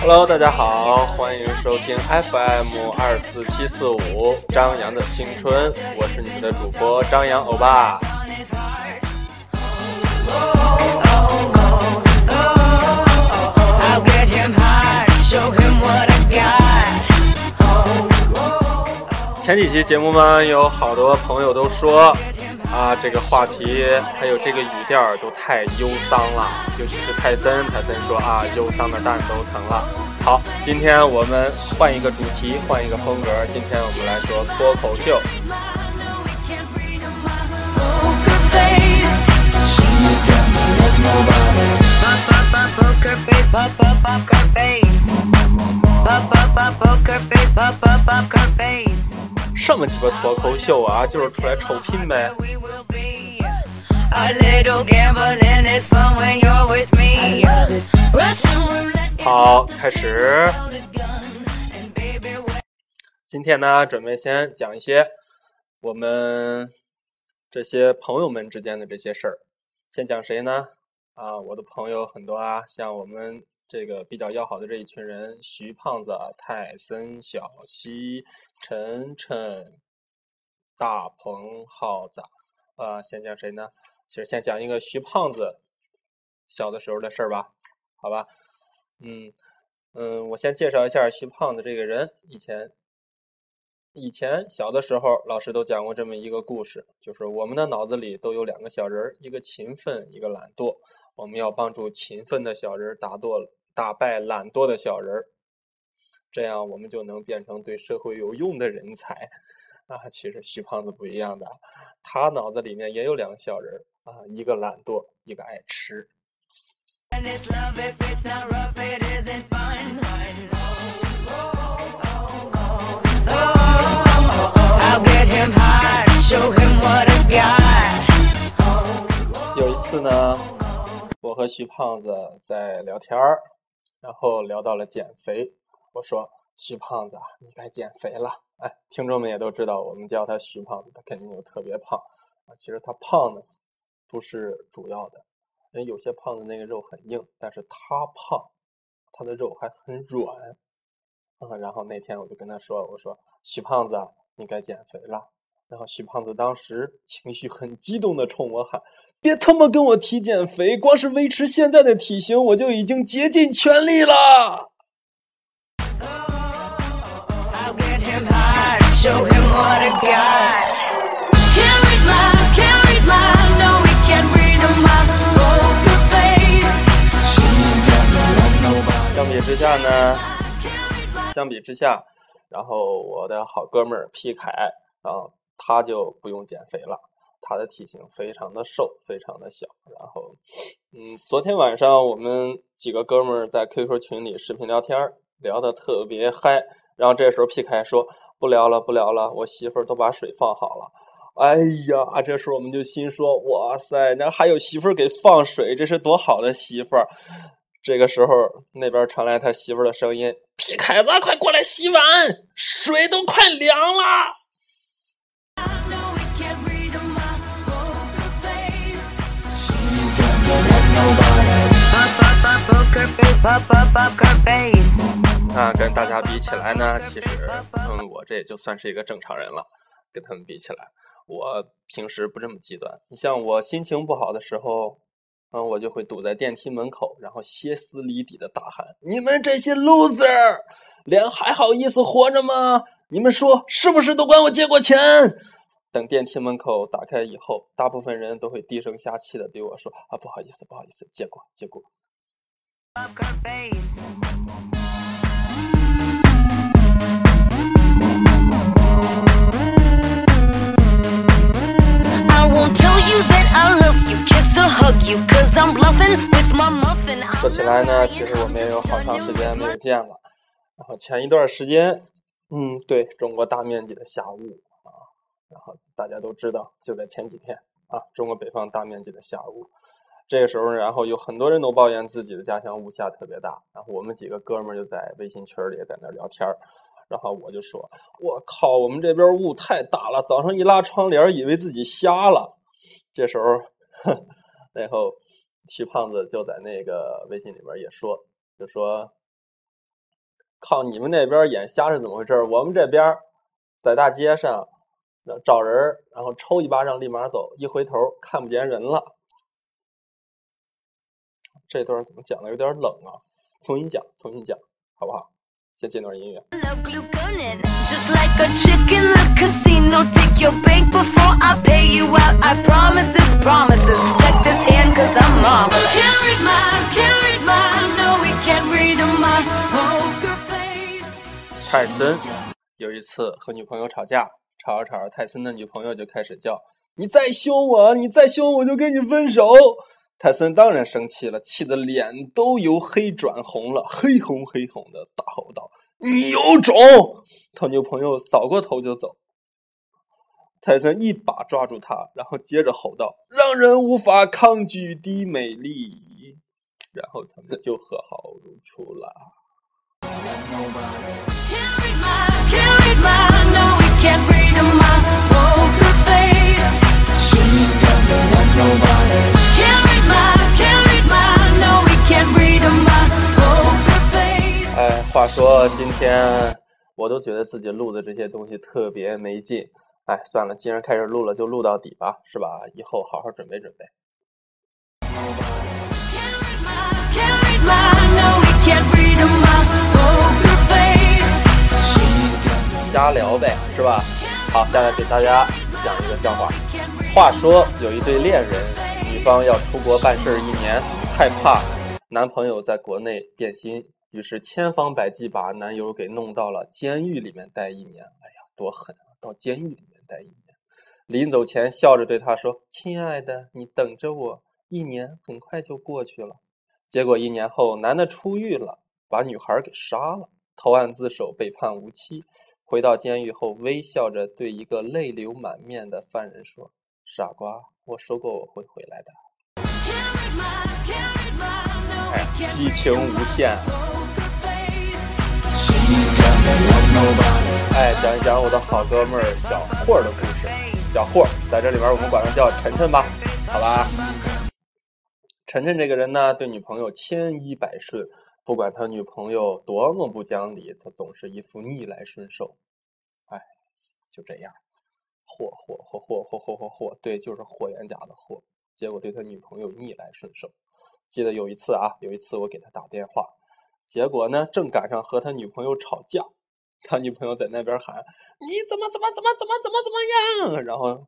Hello，大家好，欢迎收听 FM 二四七四五张扬的青春，我是你们的主播张扬欧巴。前几期节目嘛，有好多朋友都说。啊，这个话题还有这个语调都太忧伤了，尤其是泰森，泰森说啊，忧伤的蛋都疼了。好，今天我们换一个主题，换一个风格，今天我们来说脱口秀。什么鸡巴脱口秀啊，就是出来臭贫呗。好，开始。今天呢，准备先讲一些我们这些朋友们之间的这些事儿。先讲谁呢？啊，我的朋友很多啊，像我们这个比较要好的这一群人：徐胖子、泰森、小西、晨晨、大鹏、耗子。啊，先讲谁呢？其实先讲一个徐胖子小的时候的事儿吧，好吧，嗯嗯，我先介绍一下徐胖子这个人。以前以前小的时候，老师都讲过这么一个故事，就是我们的脑子里都有两个小人儿，一个勤奋，一个懒惰。我们要帮助勤奋的小人儿打堕打败懒惰的小人儿，这样我们就能变成对社会有用的人才。啊，其实徐胖子不一样的，他脑子里面也有两个小人啊，一个懒惰，一个爱吃。有一次呢，我和徐胖子在聊天儿，然后聊到了减肥，我说。徐胖子，你该减肥了。哎，听众们也都知道，我们叫他徐胖子，他肯定就特别胖啊。其实他胖呢，不是主要的，因为有些胖子那个肉很硬，但是他胖，他的肉还很软。嗯，然后那天我就跟他说：“我说徐胖子，你该减肥了。”然后徐胖子当时情绪很激动的冲我喊：“别他妈跟我提减肥，光是维持现在的体型，我就已经竭尽全力了。”相比之下呢，相比之下，然后我的好哥们儿皮凯啊，他就不用减肥了，他的体型非常的瘦，非常的小。然后，嗯，昨天晚上我们几个哥们儿在 QQ 群里视频聊天，聊的特别嗨。然后这时候皮凯说。不聊了，不聊了，我媳妇儿都把水放好了。哎呀，这时候我们就心说：哇塞，那还有媳妇儿给放水，这是多好的媳妇儿！这个时候，那边传来他媳妇儿的声音：“皮凯子，快过来洗碗，水都快凉了。”啊，跟大家比起来呢，其实，嗯，我这也就算是一个正常人了。跟他们比起来，我平时不这么极端。你像我心情不好的时候，嗯，我就会堵在电梯门口，然后歇斯底里的大喊：“你们这些 loser，脸还好意思活着吗？你们说是不是都管我借过钱？”等电梯门口打开以后，大部分人都会低声下气的对我说：“啊，不好意思，不好意思，借过，借过。”说起来呢，其实我们也有好长时间没有见了。然后前一段时间，嗯，对中国大面积的下雾啊，然后大家都知道，就在前几天啊，中国北方大面积的下雾。这个时候，然后有很多人都抱怨自己的家乡雾下特别大。然后我们几个哥们儿就在微信群里在那聊天儿。然后我就说：“我靠，我们这边雾太大了，早上一拉窗帘，以为自己瞎了。”这时候，然后徐胖子就在那个微信里面也说，就说：“靠，你们那边眼瞎是怎么回事？我们这边在大街上找人，然后抽一巴掌立马走，一回头看不见人了。这段怎么讲的有点冷啊？重新讲，重新讲，好不好？先接段音乐。泰森有一次和女朋友吵架，吵着吵着，泰森的女朋友就开始叫：“你再凶我，你再凶我就跟你分手。”泰森当然生气了，气得脸都由黑转红了，黑红黑红的，大吼道：“你有种！”他女朋友扫过头就走。泰森一把抓住他，然后接着吼道：“让人无法抗拒的美丽。”然后他们就和好如初了。话说今天我都觉得自己录的这些东西特别没劲。哎，算了，既然开始录了，就录到底吧，是吧？以后好好准备准备。瞎聊呗，是吧？好，下来给大家讲一个笑话。话说有一对恋人，女方要出国办事一年，害怕男朋友在国内变心，于是千方百计把男友给弄到了监狱里面待一年。哎呀，多狠啊！到监狱里面待一年，临走前笑着对他说：“亲爱的，你等着我，一年很快就过去了。”结果一年后，男的出狱了，把女孩给杀了，投案自首，被判无期。回到监狱后，微笑着对一个泪流满面的犯人说：“傻瓜，我说过我会回来的。”哎，激情无限。哎，讲一讲我的好哥们儿小霍的故事。小霍在这里边，我们管他叫晨晨吧，好吧？晨晨这个人呢，对女朋友千依百顺。不管他女朋友多么不讲理，他总是一副逆来顺受。哎，就这样，霍霍霍霍霍霍霍霍，对，就是霍元甲的霍。结果对他女朋友逆来顺受。记得有一次啊，有一次我给他打电话，结果呢，正赶上和他女朋友吵架，他女朋友在那边喊：“你怎么怎么怎么怎么怎么怎么样？”然后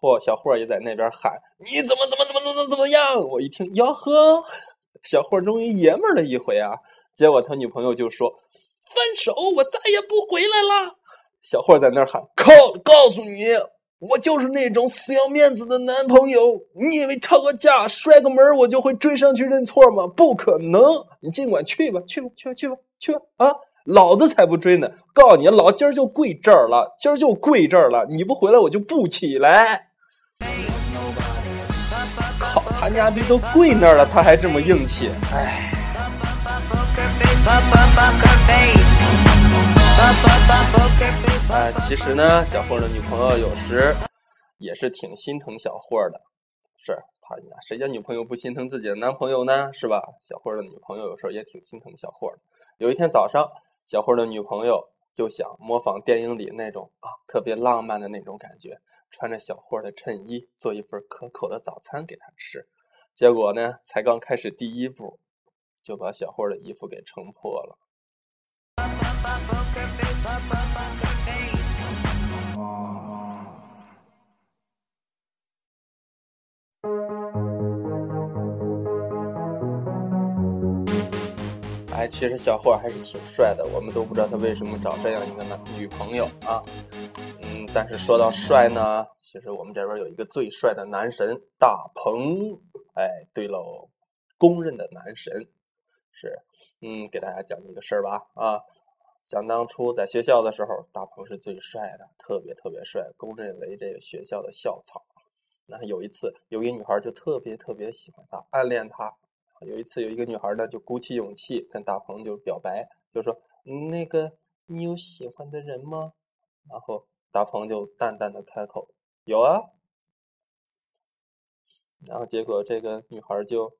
霍小霍也在那边喊：“你怎么怎么怎么怎么怎么样？”我一听，吆喝。小霍终于爷们儿了一回啊！结果他女朋友就说：“分手，我再也不回来了。”小霍在那儿喊：“靠！告诉你，我就是那种死要面子的男朋友。你以为吵个架、摔个门，我就会追上去认错吗？不可能！你尽管去吧，去吧，去吧，去吧，去吧！啊，老子才不追呢！告诉你，老今儿就跪这儿了，今儿就跪这儿了！你不回来，我就不起来。”靠他家逼都跪那儿了，他还这么硬气，哎。哎，其实呢，小霍的女朋友有时也是挺心疼小霍的，是谁家女朋友不心疼自己的男朋友呢？是吧？小霍的女朋友有时候也挺心疼小霍的。有一天早上，小霍的女朋友就想模仿电影里那种啊特别浪漫的那种感觉，穿着小霍的衬衣，做一份可口的早餐给他吃。结果呢，才刚开始第一步，就把小霍的衣服给撑破了。哎，其实小霍还是挺帅的，我们都不知道他为什么找这样一个男女朋友啊。嗯，但是说到帅呢，其实我们这边有一个最帅的男神大鹏。哎，对喽，公认的男神是，嗯，给大家讲一个事儿吧。啊，想当初在学校的时候，大鹏是最帅的，特别特别帅，公认为这个学校的校草。那有一次，有一女孩就特别特别喜欢他，暗恋他。有一次，有一个女孩呢，就鼓起勇气跟大鹏就表白，就说：“那个，你有喜欢的人吗？”然后大鹏就淡淡的开口：“有啊。”然后结果这个女孩就，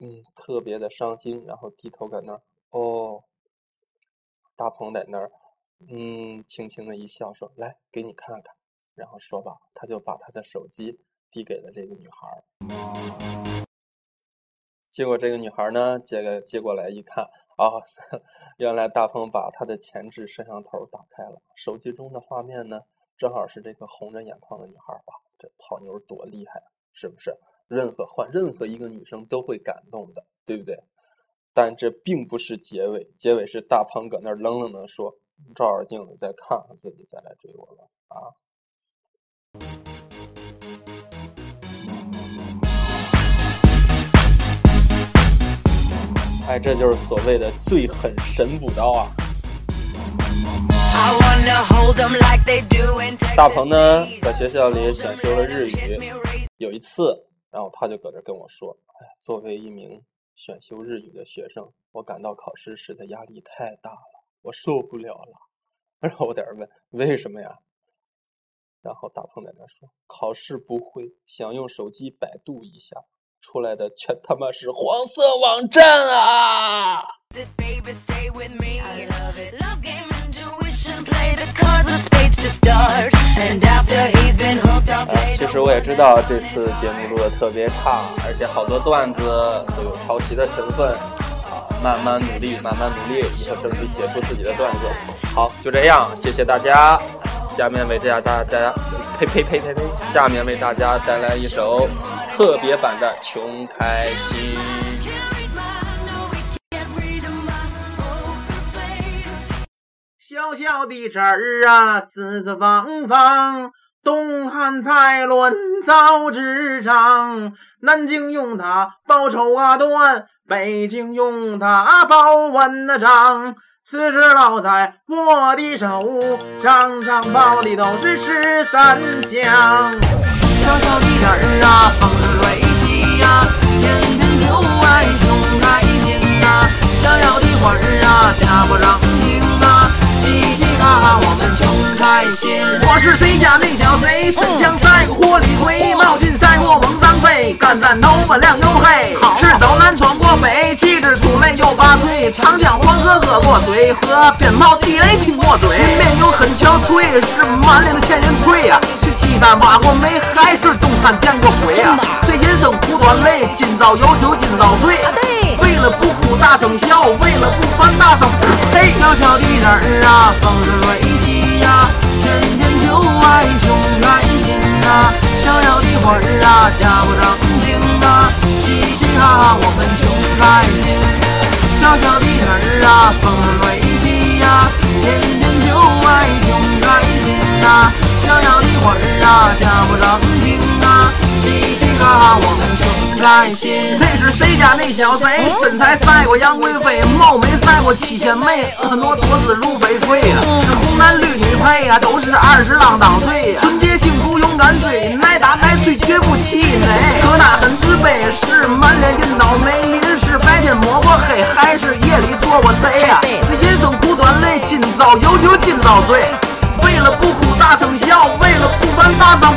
嗯，特别的伤心，然后低头在那儿，哦，大鹏在那儿，嗯，轻轻的一笑，说：“来，给你看看。”然后说吧，他就把他的手机递给了这个女孩儿。结果这个女孩呢，接个接过来一看，啊，原来大鹏把他的前置摄像头打开了，手机中的画面呢，正好是这个红着眼眶的女孩儿。哇，这泡妞多厉害，是不是？任何换任何一个女生都会感动的，对不对？但这并不是结尾，结尾是大鹏搁那儿冷冷的说：“照照镜子再看看自己，再来追我吧。”啊。哎，这就是所谓的最狠神补刀啊！大鹏呢，在学校里选修了日语。有一次，然后他就搁这跟我说：“哎，作为一名选修日语的学生，我感到考试时的压力太大了，我受不了了。”然后我在这问：“为什么呀？”然后大鹏在那说：“考试不会，想用手机百度一下。”出来的全他妈是黄色网站啊！其实我也知道这次节目录的特别差，而且好多段子都有抄袭的成分啊！慢慢努力，慢慢努力，以后争取写出自己的段子。好，就这样，谢谢大家。下面为大家大家呸呸呸呸呸！下面为大家带来一首。特别版的《穷开心》。小小的纸儿啊，四四方方，东汉蔡伦造纸张，南京用它包绸啊缎，北京用它包文的章。此纸烙在我的手，张张包的都是十三香。小小的人儿啊，风生水起呀，天天就爱穷开心呐。小小的花儿啊，家不长青啊，嘻嘻哈哈我们穷开心。我是谁家那小谁，身强赛过火力推，冒进赛过猛张飞，干战头发亮又黑，是走南闯过北，气质出类又拔萃，长江黄河喝过水，和鞭炮地雷亲过嘴，面有很憔悴，是满脸的千人翠呀。西单挖过煤，还是东山见过鬼啊？这人生苦短累，今朝有酒今朝醉。为了不哭大声笑，为了不。小小的人儿啊，风生水起呀，天天就爱穷开心呐。小小的花儿啊，家不正经啊，嘻嘻哈哈我们穷开心。小小的人儿啊，风生水起呀，天天就爱穷开心呐。小小的花儿啊，家不正经啊，嘻嘻哈哈我们穷开心。这是谁家那小谁，身材赛过杨贵妃，貌美赛过七仙妹，婀娜多姿如翡翠呀。是红男绿女配呀，都是二十郎当岁呀。纯洁幸福勇敢追，耐打耐催绝不气馁。可他很自卑，是满脸印倒霉，人是白天摸过黑，还是夜里做过贼呀？这人生苦短累，今朝有酒今朝醉。为了不哭大声笑，为了不烦大声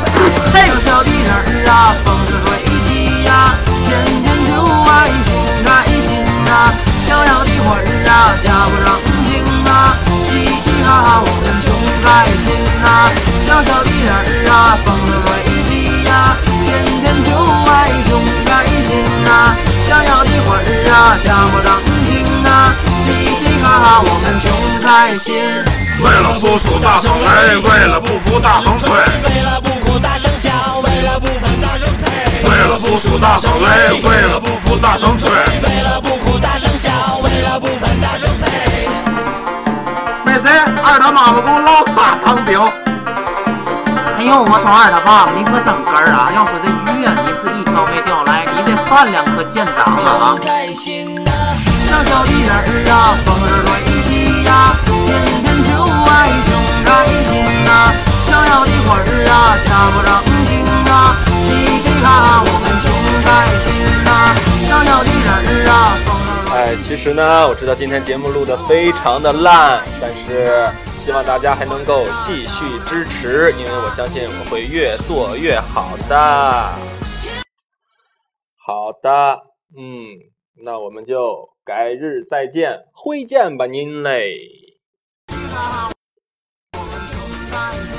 嘿。小小的人儿啊，风生水起呀，天天就爱穷开心呐。逍遥的魂儿啊，家不长青啊，嘻嘻哈哈我们穷开心呐。小小的人儿啊，风生水起呀，天天就爱穷开心呐。逍遥的魂儿啊，家不长青啊，嘻嘻哈哈我们穷开心。为了不输大声擂，为了不服大声吹，为了不哭大声笑，为了不烦大声呸。为了不输大声擂，为了不服大声吹，为了不哭大声笑，为了不烦大声呸。那谁，二他妈妈给我烙仨糖饼。哎呦，我说二他爸爸，你可真根儿啊！要说这鱼啊，你是一条没钓来，你这饭量可见长了啊！小小的人儿啊，风儿乱起呀，天天就爱穷开心呐。小小的花儿啊，家不长青啊，嘻嘻哈哈我们穷开心呐。小小的人儿啊，风儿哎，其实呢，我知道今天节目录的非常的烂，但是希望大家还能够继续支持，因为我相信我会越做越好的。好的，嗯，那我们就。改日再见，会见吧您嘞。穷开心，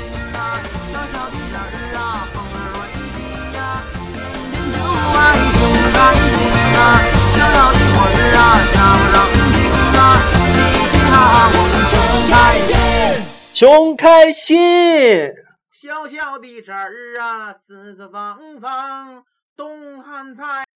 小小的人儿啊，风儿润心呀，天天就爱穷开心啊，小小的魂儿啊，叫人听啊，嘻嘻哈哈，我们穷开心。穷开心。小小的这儿啊，四四方方，东汉菜。